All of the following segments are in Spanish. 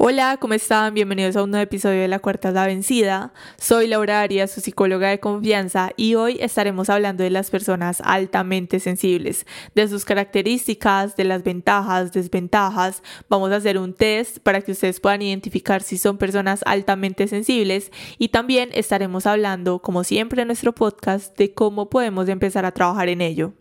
Hola, ¿cómo están? Bienvenidos a un nuevo episodio de La Cuarta la Vencida. Soy Laura Arias, su psicóloga de confianza, y hoy estaremos hablando de las personas altamente sensibles, de sus características, de las ventajas, desventajas. Vamos a hacer un test para que ustedes puedan identificar si son personas altamente sensibles y también estaremos hablando, como siempre en nuestro podcast, de cómo podemos empezar a trabajar en ello.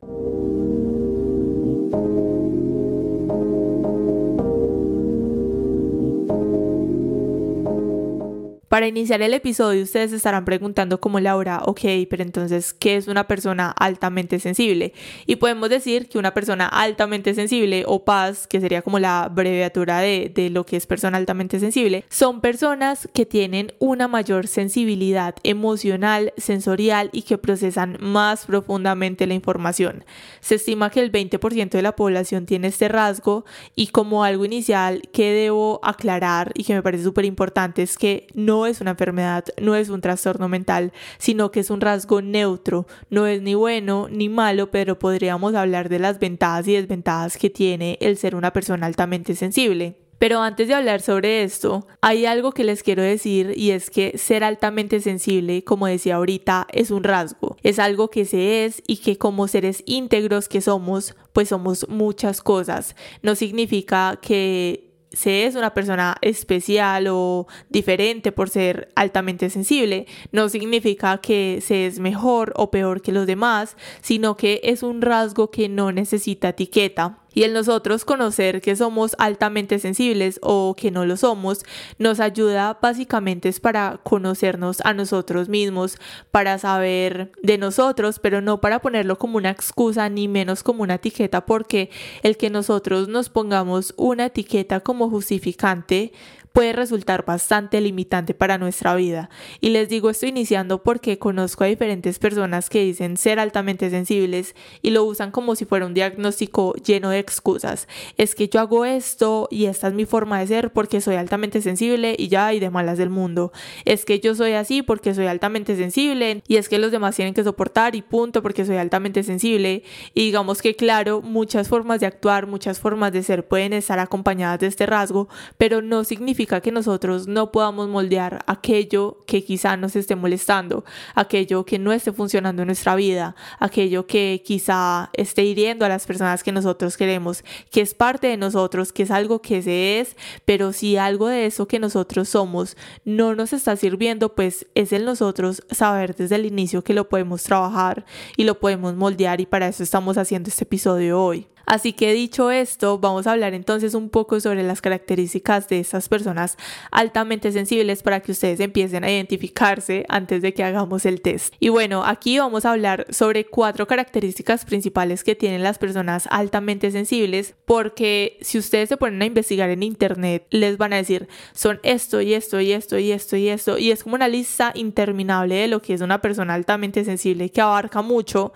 Para iniciar el episodio ustedes estarán preguntando como Laura, ok, pero entonces, ¿qué es una persona altamente sensible? Y podemos decir que una persona altamente sensible o PAS, que sería como la abreviatura de, de lo que es persona altamente sensible, son personas que tienen una mayor sensibilidad emocional, sensorial y que procesan más profundamente la información. Se estima que el 20% de la población tiene este rasgo y como algo inicial que debo aclarar y que me parece súper importante es que no es una enfermedad, no es un trastorno mental, sino que es un rasgo neutro, no es ni bueno ni malo, pero podríamos hablar de las ventajas y desventajas que tiene el ser una persona altamente sensible. Pero antes de hablar sobre esto, hay algo que les quiero decir y es que ser altamente sensible, como decía ahorita, es un rasgo, es algo que se es y que como seres íntegros que somos, pues somos muchas cosas. No significa que se es una persona especial o diferente por ser altamente sensible, no significa que se es mejor o peor que los demás, sino que es un rasgo que no necesita etiqueta y el nosotros conocer que somos altamente sensibles o que no lo somos nos ayuda básicamente es para conocernos a nosotros mismos, para saber de nosotros, pero no para ponerlo como una excusa ni menos como una etiqueta porque el que nosotros nos pongamos una etiqueta como justificante puede resultar bastante limitante para nuestra vida. Y les digo esto iniciando porque conozco a diferentes personas que dicen ser altamente sensibles y lo usan como si fuera un diagnóstico lleno de excusas. Es que yo hago esto y esta es mi forma de ser porque soy altamente sensible y ya hay de malas del mundo. Es que yo soy así porque soy altamente sensible y es que los demás tienen que soportar y punto porque soy altamente sensible. Y digamos que claro, muchas formas de actuar, muchas formas de ser pueden estar acompañadas de este rasgo, pero no significa que nosotros no podamos moldear aquello que quizá nos esté molestando, aquello que no esté funcionando en nuestra vida, aquello que quizá esté hiriendo a las personas que nosotros queremos, que es parte de nosotros, que es algo que se es, pero si algo de eso que nosotros somos no nos está sirviendo, pues es en nosotros saber desde el inicio que lo podemos trabajar y lo podemos moldear y para eso estamos haciendo este episodio hoy. Así que dicho esto, vamos a hablar entonces un poco sobre las características de estas personas altamente sensibles para que ustedes empiecen a identificarse antes de que hagamos el test. Y bueno, aquí vamos a hablar sobre cuatro características principales que tienen las personas altamente sensibles porque si ustedes se ponen a investigar en internet les van a decir son esto y esto y esto y esto y esto y es como una lista interminable de lo que es una persona altamente sensible que abarca mucho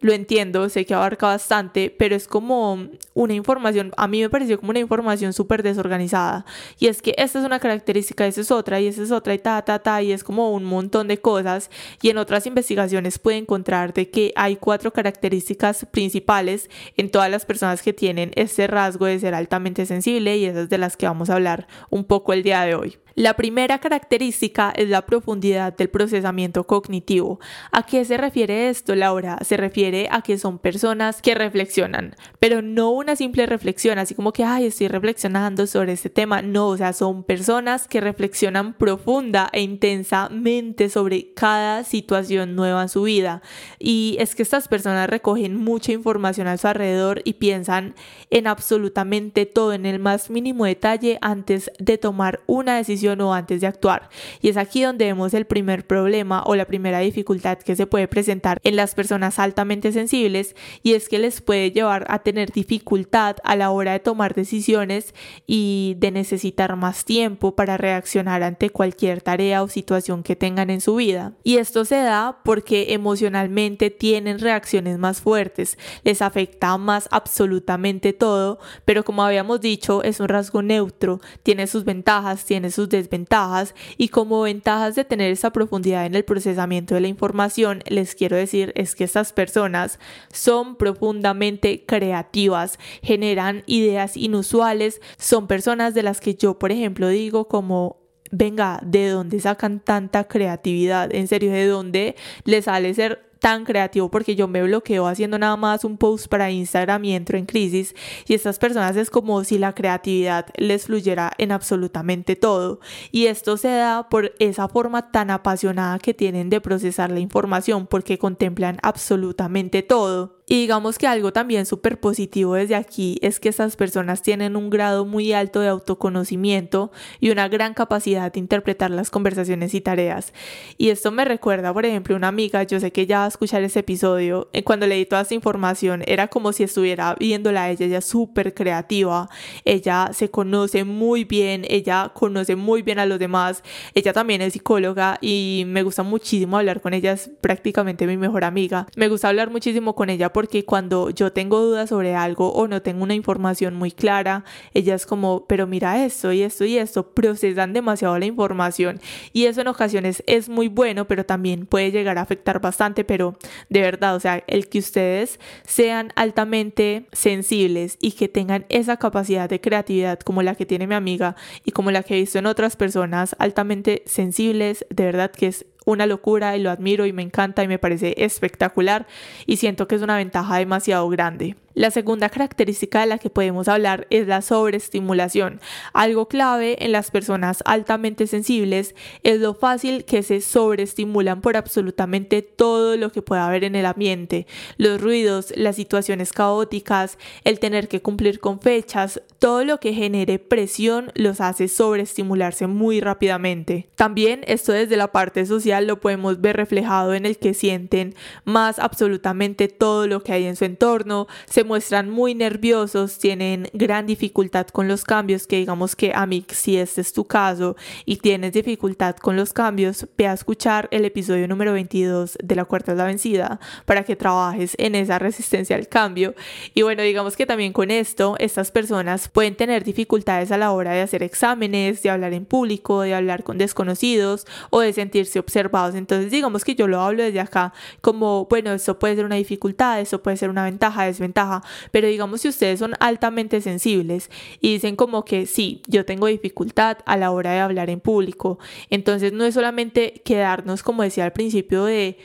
lo entiendo, sé que abarca bastante, pero es como una información, a mí me pareció como una información súper desorganizada. Y es que esta es una característica, esa es otra, y esa es otra, y ta, ta, ta, y es como un montón de cosas. Y en otras investigaciones puede encontrar de que hay cuatro características principales en todas las personas que tienen este rasgo de ser altamente sensible, y esas de las que vamos a hablar un poco el día de hoy. La primera característica es la profundidad del procesamiento cognitivo. ¿A qué se refiere esto, Laura? Se refiere a que son personas que reflexionan, pero no una simple reflexión, así como que, ay, estoy reflexionando sobre este tema. No, o sea, son personas que reflexionan profunda e intensamente sobre cada situación nueva en su vida. Y es que estas personas recogen mucha información a su alrededor y piensan en absolutamente todo, en el más mínimo detalle, antes de tomar una decisión o antes de actuar. Y es aquí donde vemos el primer problema o la primera dificultad que se puede presentar en las personas altamente sensibles y es que les puede llevar a tener dificultad a la hora de tomar decisiones y de necesitar más tiempo para reaccionar ante cualquier tarea o situación que tengan en su vida. Y esto se da porque emocionalmente tienen reacciones más fuertes, les afecta más absolutamente todo, pero como habíamos dicho, es un rasgo neutro, tiene sus ventajas, tiene sus desventajas y como ventajas de tener esa profundidad en el procesamiento de la información, les quiero decir es que estas personas son profundamente creativas, generan ideas inusuales, son personas de las que yo, por ejemplo, digo como venga, ¿de dónde sacan tanta creatividad? En serio, ¿de dónde les sale ser tan creativo porque yo me bloqueo haciendo nada más un post para Instagram y entro en crisis y estas personas es como si la creatividad les fluyera en absolutamente todo y esto se da por esa forma tan apasionada que tienen de procesar la información porque contemplan absolutamente todo. Y digamos que algo también súper positivo desde aquí es que estas personas tienen un grado muy alto de autoconocimiento y una gran capacidad de interpretar las conversaciones y tareas. Y esto me recuerda, por ejemplo, una amiga, yo sé que ya va a escuchar ese episodio, eh, cuando leí toda esta información era como si estuviera viéndola a ella, ella es súper creativa, ella se conoce muy bien, ella conoce muy bien a los demás, ella también es psicóloga y me gusta muchísimo hablar con ella, es prácticamente mi mejor amiga, me gusta hablar muchísimo con ella porque cuando yo tengo dudas sobre algo o no tengo una información muy clara, ella es como, pero mira esto y esto y esto, procesan demasiado la información. Y eso en ocasiones es muy bueno, pero también puede llegar a afectar bastante, pero de verdad, o sea, el que ustedes sean altamente sensibles y que tengan esa capacidad de creatividad como la que tiene mi amiga y como la que he visto en otras personas altamente sensibles, de verdad que es una locura y lo admiro y me encanta y me parece espectacular y siento que es una ventaja demasiado grande. La segunda característica de la que podemos hablar es la sobreestimulación. Algo clave en las personas altamente sensibles es lo fácil que se sobreestimulan por absolutamente todo lo que pueda haber en el ambiente. Los ruidos, las situaciones caóticas, el tener que cumplir con fechas, todo lo que genere presión los hace sobreestimularse muy rápidamente. También esto desde la parte social lo podemos ver reflejado en el que sienten más absolutamente todo lo que hay en su entorno, muestran muy nerviosos, tienen gran dificultad con los cambios, que digamos que a mí, si este es tu caso y tienes dificultad con los cambios, ve a escuchar el episodio número 22 de La Cuarta es la Vencida para que trabajes en esa resistencia al cambio. Y bueno, digamos que también con esto, estas personas pueden tener dificultades a la hora de hacer exámenes, de hablar en público, de hablar con desconocidos o de sentirse observados. Entonces, digamos que yo lo hablo desde acá como, bueno, eso puede ser una dificultad, eso puede ser una ventaja, desventaja pero digamos si ustedes son altamente sensibles y dicen como que sí, yo tengo dificultad a la hora de hablar en público, entonces no es solamente quedarnos como decía al principio de,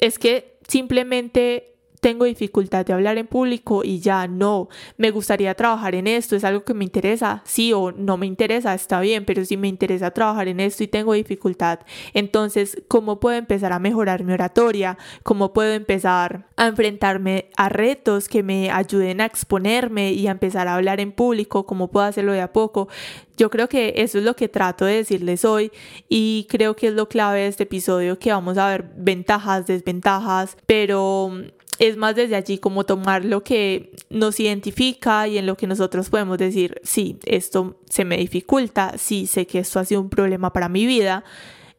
es que simplemente tengo dificultad de hablar en público y ya no, me gustaría trabajar en esto, es algo que me interesa, sí o no me interesa, está bien, pero si me interesa trabajar en esto y tengo dificultad, entonces, ¿cómo puedo empezar a mejorar mi oratoria? ¿Cómo puedo empezar a enfrentarme a retos que me ayuden a exponerme y a empezar a hablar en público? ¿Cómo puedo hacerlo de a poco? Yo creo que eso es lo que trato de decirles hoy y creo que es lo clave de este episodio, que vamos a ver ventajas, desventajas, pero es más desde allí como tomar lo que nos identifica y en lo que nosotros podemos decir, sí, esto se me dificulta, sí, sé que esto ha sido un problema para mi vida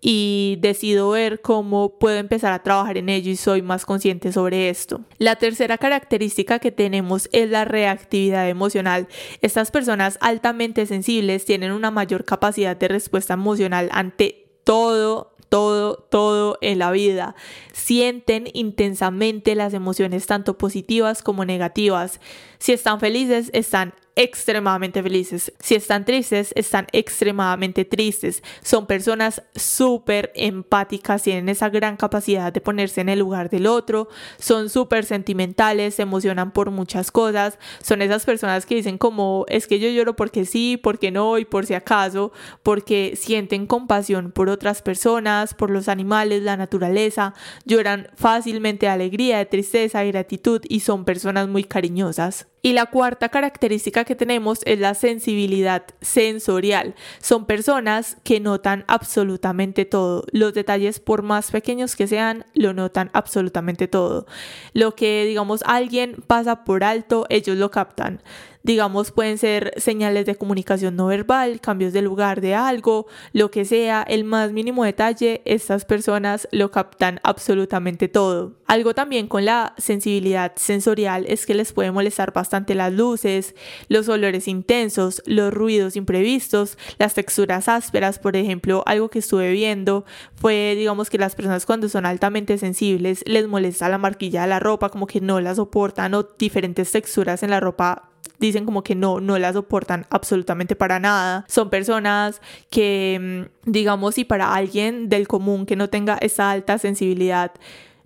y decido ver cómo puedo empezar a trabajar en ello y soy más consciente sobre esto. La tercera característica que tenemos es la reactividad emocional. Estas personas altamente sensibles tienen una mayor capacidad de respuesta emocional ante todo todo, todo en la vida. Sienten intensamente las emociones tanto positivas como negativas. Si están felices, están extremadamente felices. Si están tristes, están extremadamente tristes. Son personas súper empáticas, tienen esa gran capacidad de ponerse en el lugar del otro, son súper sentimentales, se emocionan por muchas cosas. Son esas personas que dicen como es que yo lloro porque sí, porque no y por si acaso, porque sienten compasión por otras personas, por los animales, la naturaleza, lloran fácilmente de alegría, de tristeza, de gratitud y son personas muy cariñosas. Y la cuarta característica que tenemos es la sensibilidad sensorial. Son personas que notan absolutamente todo. Los detalles, por más pequeños que sean, lo notan absolutamente todo. Lo que, digamos, alguien pasa por alto, ellos lo captan digamos, pueden ser señales de comunicación no verbal, cambios de lugar de algo, lo que sea, el más mínimo detalle, estas personas lo captan absolutamente todo. Algo también con la sensibilidad sensorial es que les puede molestar bastante las luces, los olores intensos, los ruidos imprevistos, las texturas ásperas, por ejemplo, algo que estuve viendo fue, digamos, que las personas cuando son altamente sensibles les molesta la marquilla de la ropa, como que no la soportan o diferentes texturas en la ropa dicen como que no, no la soportan absolutamente para nada. Son personas que, mm, digamos, si para alguien del común que no tenga esa alta sensibilidad,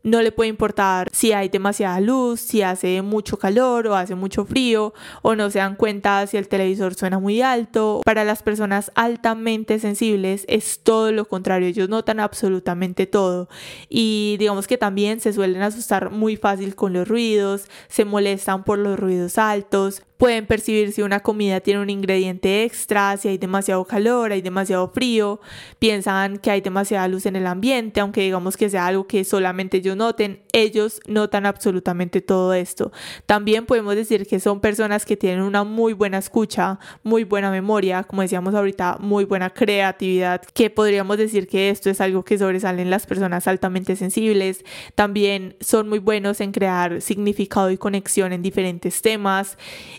no le puede importar si hay demasiada luz, si hace mucho calor o hace mucho frío, o no se dan cuenta si el televisor suena muy alto. Para las personas altamente sensibles es todo lo contrario, ellos notan absolutamente todo. Y digamos que también se suelen asustar muy fácil con los ruidos, se molestan por los ruidos altos, Pueden percibir si una comida tiene un ingrediente extra, si hay demasiado calor, hay demasiado frío, piensan que hay demasiada luz en el ambiente, aunque digamos que sea algo que solamente ellos noten, ellos notan absolutamente todo esto. También podemos decir que son personas que tienen una muy buena escucha, muy buena memoria, como decíamos ahorita, muy buena creatividad, que podríamos decir que esto es algo que sobresalen las personas altamente sensibles. También son muy buenos en crear significado y conexión en diferentes temas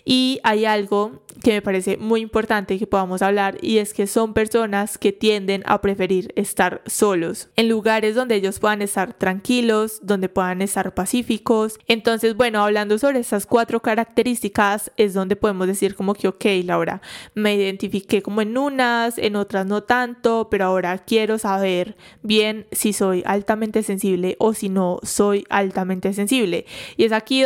y hay algo que me parece muy importante que podamos hablar y es que son personas que tienden a preferir estar solos en lugares donde ellos puedan estar tranquilos, donde puedan estar pacíficos. Entonces, bueno, hablando sobre estas cuatro características es donde podemos decir como que, ok, Laura, me identifiqué como en unas, en otras no tanto, pero ahora quiero saber bien si soy altamente sensible o si no soy altamente sensible. Y es aquí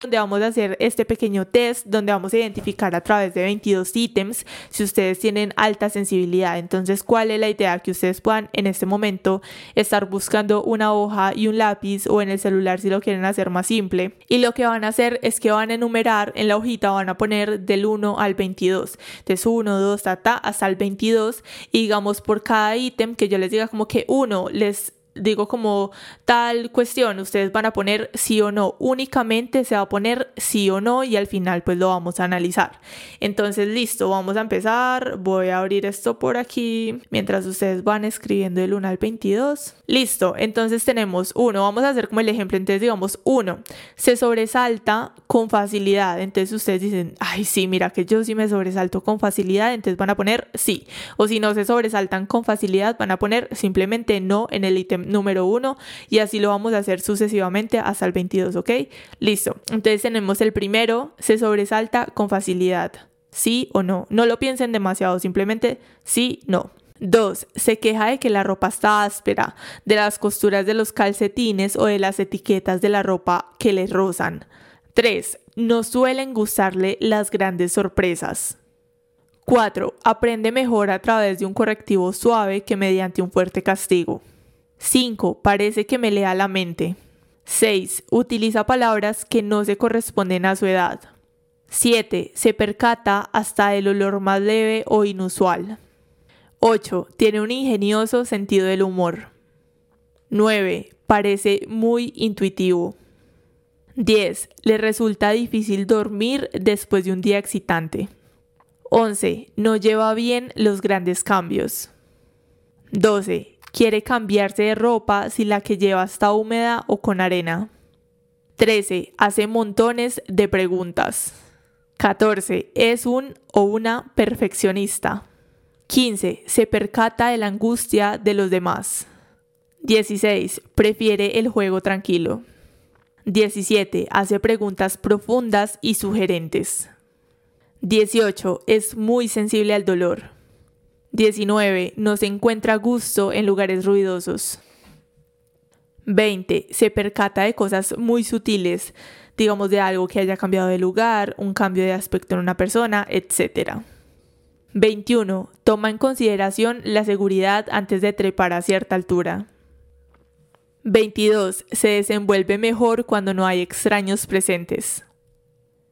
Donde vamos a hacer este pequeño test donde vamos a identificar a través de 22 ítems si ustedes tienen alta sensibilidad. Entonces, ¿cuál es la idea? Que ustedes puedan en este momento estar buscando una hoja y un lápiz o en el celular si lo quieren hacer más simple. Y lo que van a hacer es que van a enumerar en la hojita, van a poner del 1 al 22. Entonces, 1, 2, ta, hasta el 22. Y digamos, por cada ítem que yo les diga como que uno les digo como tal cuestión, ustedes van a poner sí o no, únicamente se va a poner sí o no y al final pues lo vamos a analizar. Entonces listo, vamos a empezar, voy a abrir esto por aquí mientras ustedes van escribiendo el 1 al 22. Listo, entonces tenemos uno, vamos a hacer como el ejemplo, entonces digamos uno, se sobresalta con facilidad, entonces ustedes dicen, ay sí, mira que yo sí me sobresalto con facilidad, entonces van a poner sí, o si no se sobresaltan con facilidad van a poner simplemente no en el ítem número 1 y así lo vamos a hacer sucesivamente hasta el 22, ¿ok? Listo. Entonces tenemos el primero, se sobresalta con facilidad. Sí o no. No lo piensen demasiado, simplemente sí, no. 2. Se queja de que la ropa está áspera, de las costuras de los calcetines o de las etiquetas de la ropa que le rozan. 3. No suelen gustarle las grandes sorpresas. 4. Aprende mejor a través de un correctivo suave que mediante un fuerte castigo. 5. Parece que me lea la mente. 6. Utiliza palabras que no se corresponden a su edad. 7. Se percata hasta el olor más leve o inusual. 8. Tiene un ingenioso sentido del humor. 9. Parece muy intuitivo. 10. Le resulta difícil dormir después de un día excitante. 11. No lleva bien los grandes cambios. 12 quiere cambiarse de ropa si la que lleva está húmeda o con arena. 13. Hace montones de preguntas. 14. Es un o una perfeccionista. 15. Se percata de la angustia de los demás. 16. Prefiere el juego tranquilo. 17. Hace preguntas profundas y sugerentes. 18. Es muy sensible al dolor. 19. No se encuentra gusto en lugares ruidosos. 20. Se percata de cosas muy sutiles, digamos de algo que haya cambiado de lugar, un cambio de aspecto en una persona, etc. 21. Toma en consideración la seguridad antes de trepar a cierta altura. 22. Se desenvuelve mejor cuando no hay extraños presentes.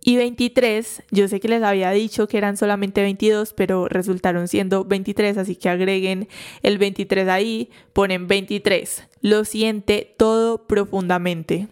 Y 23, yo sé que les había dicho que eran solamente 22, pero resultaron siendo 23, así que agreguen el 23 ahí, ponen 23. Lo siente todo profundamente.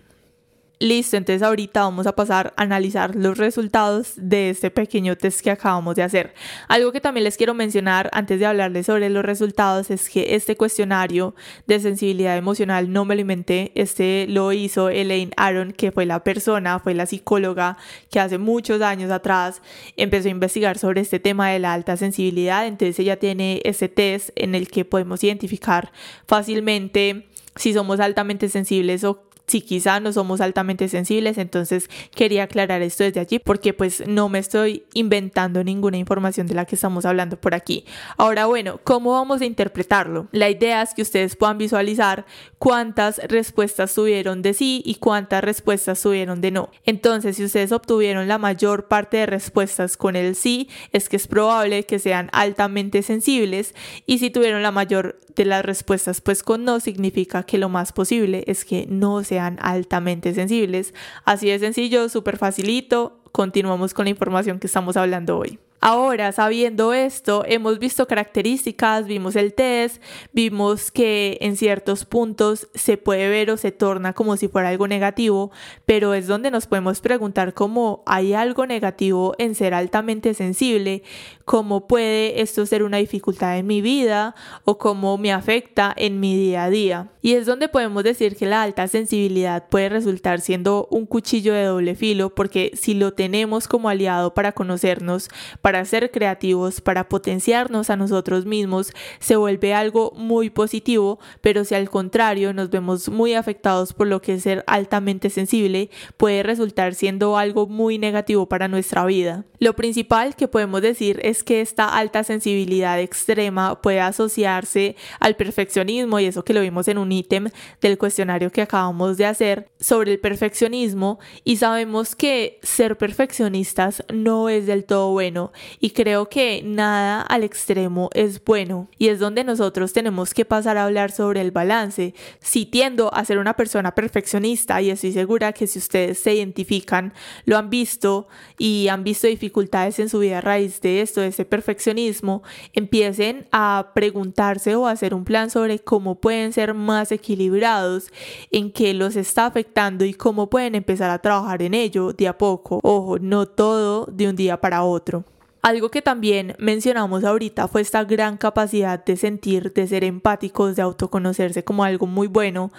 Listo, entonces ahorita vamos a pasar a analizar los resultados de este pequeño test que acabamos de hacer. Algo que también les quiero mencionar antes de hablarles sobre los resultados es que este cuestionario de sensibilidad emocional no me lo inventé, este lo hizo Elaine Aaron, que fue la persona, fue la psicóloga que hace muchos años atrás empezó a investigar sobre este tema de la alta sensibilidad, entonces ella tiene ese test en el que podemos identificar fácilmente si somos altamente sensibles o si quizá no somos altamente sensibles, entonces quería aclarar esto desde allí porque pues no me estoy inventando ninguna información de la que estamos hablando por aquí. Ahora bueno, ¿cómo vamos a interpretarlo? La idea es que ustedes puedan visualizar cuántas respuestas tuvieron de sí y cuántas respuestas tuvieron de no. Entonces, si ustedes obtuvieron la mayor parte de respuestas con el sí, es que es probable que sean altamente sensibles y si tuvieron la mayor de las respuestas pues con no significa que lo más posible es que no se sean altamente sensibles. Así de sencillo, súper facilito. Continuamos con la información que estamos hablando hoy. Ahora, sabiendo esto, hemos visto características, vimos el test, vimos que en ciertos puntos se puede ver o se torna como si fuera algo negativo, pero es donde nos podemos preguntar cómo hay algo negativo en ser altamente sensible, cómo puede esto ser una dificultad en mi vida o cómo me afecta en mi día a día. Y es donde podemos decir que la alta sensibilidad puede resultar siendo un cuchillo de doble filo porque si lo tenemos como aliado para conocernos, para para ser creativos, para potenciarnos a nosotros mismos, se vuelve algo muy positivo, pero si al contrario nos vemos muy afectados por lo que es ser altamente sensible, puede resultar siendo algo muy negativo para nuestra vida. Lo principal que podemos decir es que esta alta sensibilidad extrema puede asociarse al perfeccionismo y eso que lo vimos en un ítem del cuestionario que acabamos de hacer sobre el perfeccionismo y sabemos que ser perfeccionistas no es del todo bueno y creo que nada al extremo es bueno y es donde nosotros tenemos que pasar a hablar sobre el balance. Si tiendo a ser una persona perfeccionista y estoy segura que si ustedes se identifican, lo han visto y han visto dificultades en su vida a raíz de esto, de ese perfeccionismo, empiecen a preguntarse o a hacer un plan sobre cómo pueden ser más equilibrados, en qué los está afectando y cómo pueden empezar a trabajar en ello de a poco. Ojo, no todo de un día para otro. Algo que también mencionamos ahorita fue esta gran capacidad de sentir, de ser empáticos, de autoconocerse como algo muy bueno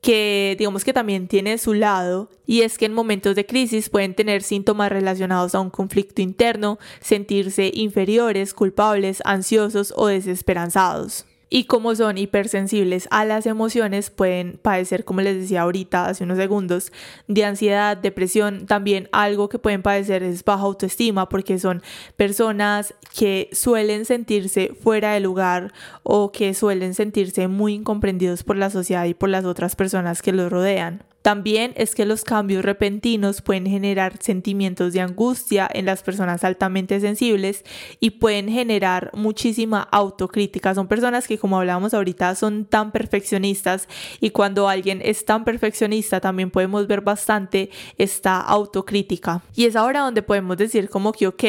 que digamos que también tiene su lado y es que en momentos de crisis pueden tener síntomas relacionados a un conflicto interno, sentirse inferiores, culpables, ansiosos o desesperanzados y como son hipersensibles a las emociones pueden padecer, como les decía ahorita hace unos segundos, de ansiedad, depresión, también algo que pueden padecer es baja autoestima porque son personas que suelen sentirse fuera de lugar o que suelen sentirse muy incomprendidos por la sociedad y por las otras personas que los rodean. También es que los cambios repentinos pueden generar sentimientos de angustia en las personas altamente sensibles y pueden generar muchísima autocrítica. Son personas que, como hablábamos ahorita, son tan perfeccionistas y cuando alguien es tan perfeccionista también podemos ver bastante esta autocrítica. Y es ahora donde podemos decir como que, ok,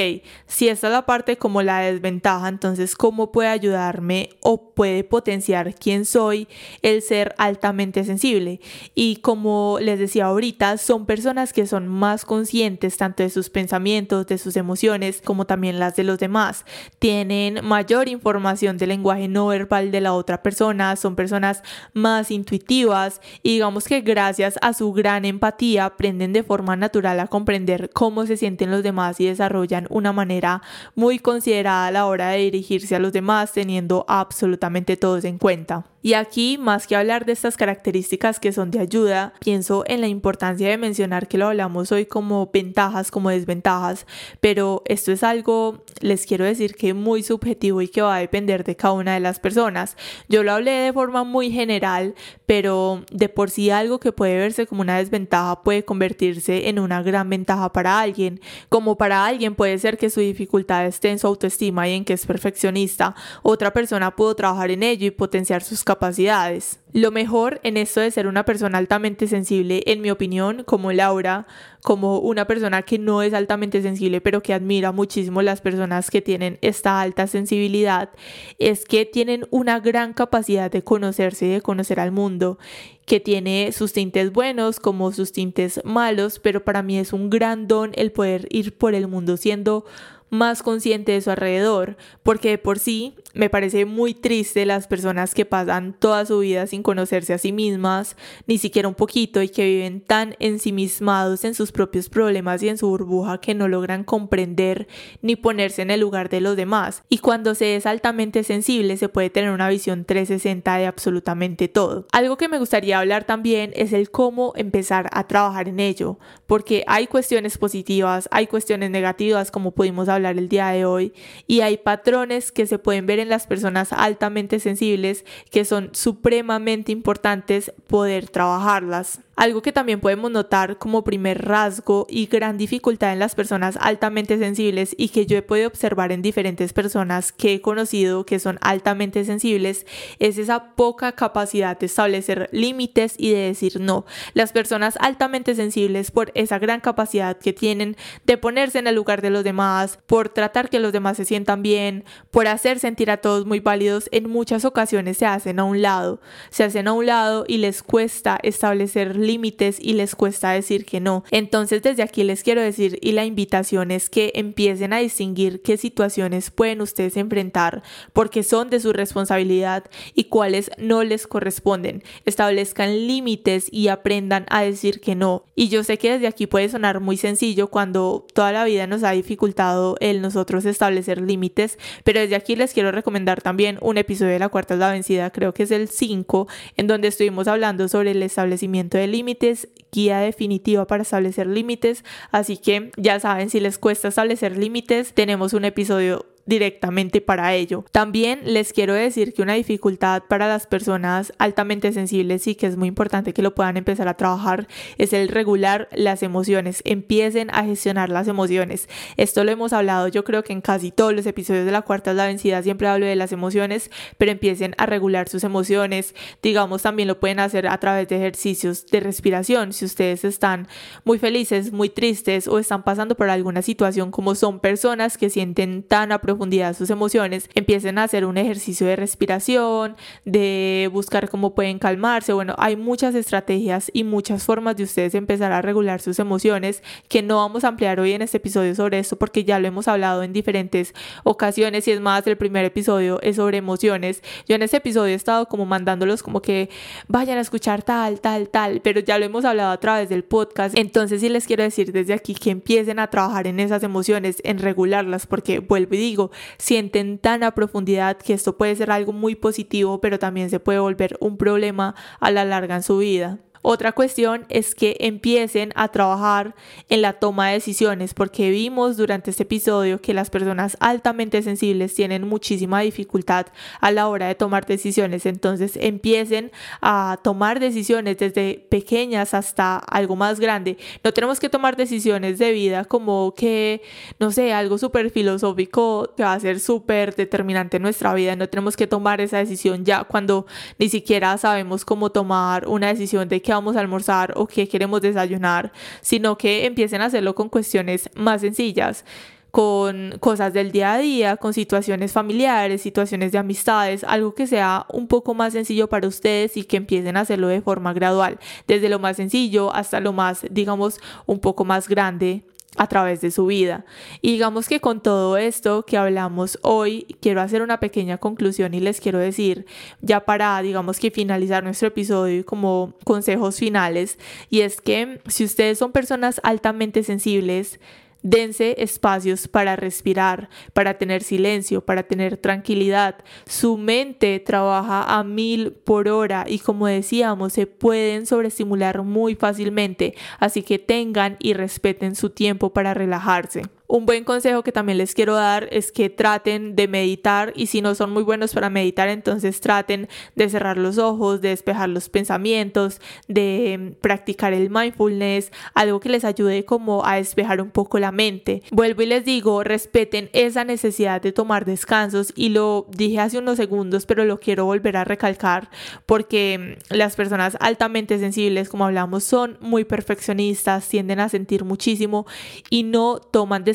si esta es la parte como la desventaja, entonces, ¿cómo puede ayudarme o puede potenciar quién soy el ser altamente sensible? Y como les decía ahorita, son personas que son más conscientes tanto de sus pensamientos, de sus emociones, como también las de los demás. Tienen mayor información del lenguaje no verbal de la otra persona, son personas más intuitivas y digamos que gracias a su gran empatía aprenden de forma natural a comprender cómo se sienten los demás y desarrollan una manera muy considerada a la hora de dirigirse a los demás teniendo absolutamente todos en cuenta. Y aquí, más que hablar de estas características que son de ayuda, en la importancia de mencionar que lo hablamos hoy como ventajas, como desventajas, pero esto es algo, les quiero decir que muy subjetivo y que va a depender de cada una de las personas. Yo lo hablé de forma muy general, pero de por sí algo que puede verse como una desventaja puede convertirse en una gran ventaja para alguien, como para alguien puede ser que su dificultad esté en su autoestima y en que es perfeccionista, otra persona pudo trabajar en ello y potenciar sus capacidades. Lo mejor en esto de ser una persona altamente sensible, en mi opinión, como Laura, como una persona que no es altamente sensible, pero que admira muchísimo las personas que tienen esta alta sensibilidad, es que tienen una gran capacidad de conocerse y de conocer al mundo, que tiene sus tintes buenos como sus tintes malos, pero para mí es un gran don el poder ir por el mundo siendo más consciente de su alrededor, porque de por sí me parece muy triste las personas que pasan toda su vida sin conocerse a sí mismas, ni siquiera un poquito, y que viven tan ensimismados en sus propios problemas y en su burbuja que no logran comprender ni ponerse en el lugar de los demás. Y cuando se es altamente sensible se puede tener una visión 360 de absolutamente todo. Algo que me gustaría hablar también es el cómo empezar a trabajar en ello, porque hay cuestiones positivas, hay cuestiones negativas como pudimos hablar el día de hoy, y hay patrones que se pueden ver las personas altamente sensibles que son supremamente importantes poder trabajarlas. Algo que también podemos notar como primer rasgo y gran dificultad en las personas altamente sensibles y que yo he podido observar en diferentes personas que he conocido que son altamente sensibles es esa poca capacidad de establecer límites y de decir no. Las personas altamente sensibles por esa gran capacidad que tienen de ponerse en el lugar de los demás, por tratar que los demás se sientan bien, por hacer sentir a todos muy válidos, en muchas ocasiones se hacen a un lado. Se hacen a un lado y les cuesta establecer límites y les cuesta decir que no. Entonces desde aquí les quiero decir y la invitación es que empiecen a distinguir qué situaciones pueden ustedes enfrentar porque son de su responsabilidad y cuáles no les corresponden. Establezcan límites y aprendan a decir que no. Y yo sé que desde aquí puede sonar muy sencillo cuando toda la vida nos ha dificultado el nosotros establecer límites, pero desde aquí les quiero recomendar también un episodio de La Cuarta es la Vencida, creo que es el 5, en donde estuvimos hablando sobre el establecimiento de límites, guía definitiva para establecer límites. Así que ya saben, si les cuesta establecer límites, tenemos un episodio directamente para ello. También les quiero decir que una dificultad para las personas altamente sensibles y que es muy importante que lo puedan empezar a trabajar es el regular las emociones. Empiecen a gestionar las emociones. Esto lo hemos hablado yo creo que en casi todos los episodios de la cuarta es la vencida siempre hablo de las emociones, pero empiecen a regular sus emociones. Digamos también lo pueden hacer a través de ejercicios de respiración. Si ustedes están muy felices, muy tristes o están pasando por alguna situación como son personas que sienten tan profundidad sus emociones, empiecen a hacer un ejercicio de respiración, de buscar cómo pueden calmarse. Bueno, hay muchas estrategias y muchas formas de ustedes empezar a regular sus emociones que no vamos a ampliar hoy en este episodio sobre esto porque ya lo hemos hablado en diferentes ocasiones y es más, el primer episodio es sobre emociones. Yo en este episodio he estado como mandándolos como que vayan a escuchar tal, tal, tal, pero ya lo hemos hablado a través del podcast. Entonces sí les quiero decir desde aquí que empiecen a trabajar en esas emociones, en regularlas, porque vuelvo y digo, sienten tan a profundidad que esto puede ser algo muy positivo, pero también se puede volver un problema a la larga en su vida. Otra cuestión es que empiecen a trabajar en la toma de decisiones, porque vimos durante este episodio que las personas altamente sensibles tienen muchísima dificultad a la hora de tomar decisiones. Entonces empiecen a tomar decisiones desde pequeñas hasta algo más grande. No tenemos que tomar decisiones de vida como que, no sé, algo súper filosófico que va a ser súper determinante en nuestra vida. No tenemos que tomar esa decisión ya cuando ni siquiera sabemos cómo tomar una decisión de vamos a almorzar o qué queremos desayunar, sino que empiecen a hacerlo con cuestiones más sencillas con cosas del día a día, con situaciones familiares, situaciones de amistades, algo que sea un poco más sencillo para ustedes y que empiecen a hacerlo de forma gradual, desde lo más sencillo hasta lo más, digamos, un poco más grande a través de su vida. Y digamos que con todo esto que hablamos hoy, quiero hacer una pequeña conclusión y les quiero decir, ya para, digamos que finalizar nuestro episodio como consejos finales, y es que si ustedes son personas altamente sensibles, Dense espacios para respirar, para tener silencio, para tener tranquilidad. Su mente trabaja a mil por hora y como decíamos, se pueden sobreestimular muy fácilmente, así que tengan y respeten su tiempo para relajarse. Un buen consejo que también les quiero dar es que traten de meditar y si no son muy buenos para meditar, entonces traten de cerrar los ojos, de despejar los pensamientos, de practicar el mindfulness, algo que les ayude como a despejar un poco la mente. Vuelvo y les digo, respeten esa necesidad de tomar descansos y lo dije hace unos segundos, pero lo quiero volver a recalcar porque las personas altamente sensibles, como hablamos, son muy perfeccionistas, tienden a sentir muchísimo y no toman descansos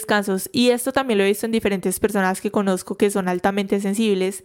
y esto también lo he visto en diferentes personas que conozco que son altamente sensibles,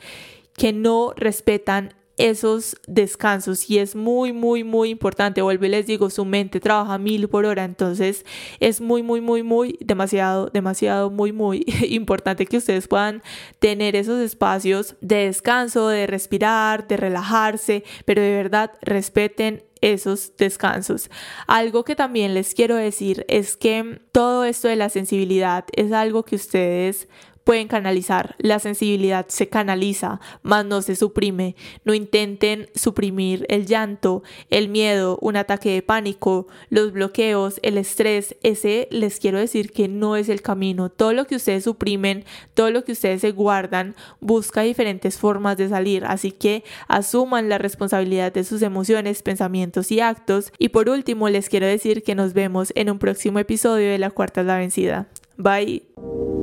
que no respetan esos descansos y es muy muy muy importante vuelvo y les digo su mente trabaja mil por hora entonces es muy muy muy muy demasiado demasiado muy muy importante que ustedes puedan tener esos espacios de descanso de respirar de relajarse pero de verdad respeten esos descansos. Algo que también les quiero decir es que todo esto de la sensibilidad es algo que ustedes pueden canalizar. La sensibilidad se canaliza, más no se suprime. No intenten suprimir el llanto, el miedo, un ataque de pánico, los bloqueos, el estrés. Ese les quiero decir que no es el camino. Todo lo que ustedes suprimen, todo lo que ustedes se guardan, busca diferentes formas de salir. Así que asuman la responsabilidad de sus emociones, pensamientos y actos. Y por último, les quiero decir que nos vemos en un próximo episodio de La Cuarta es la Vencida. Bye.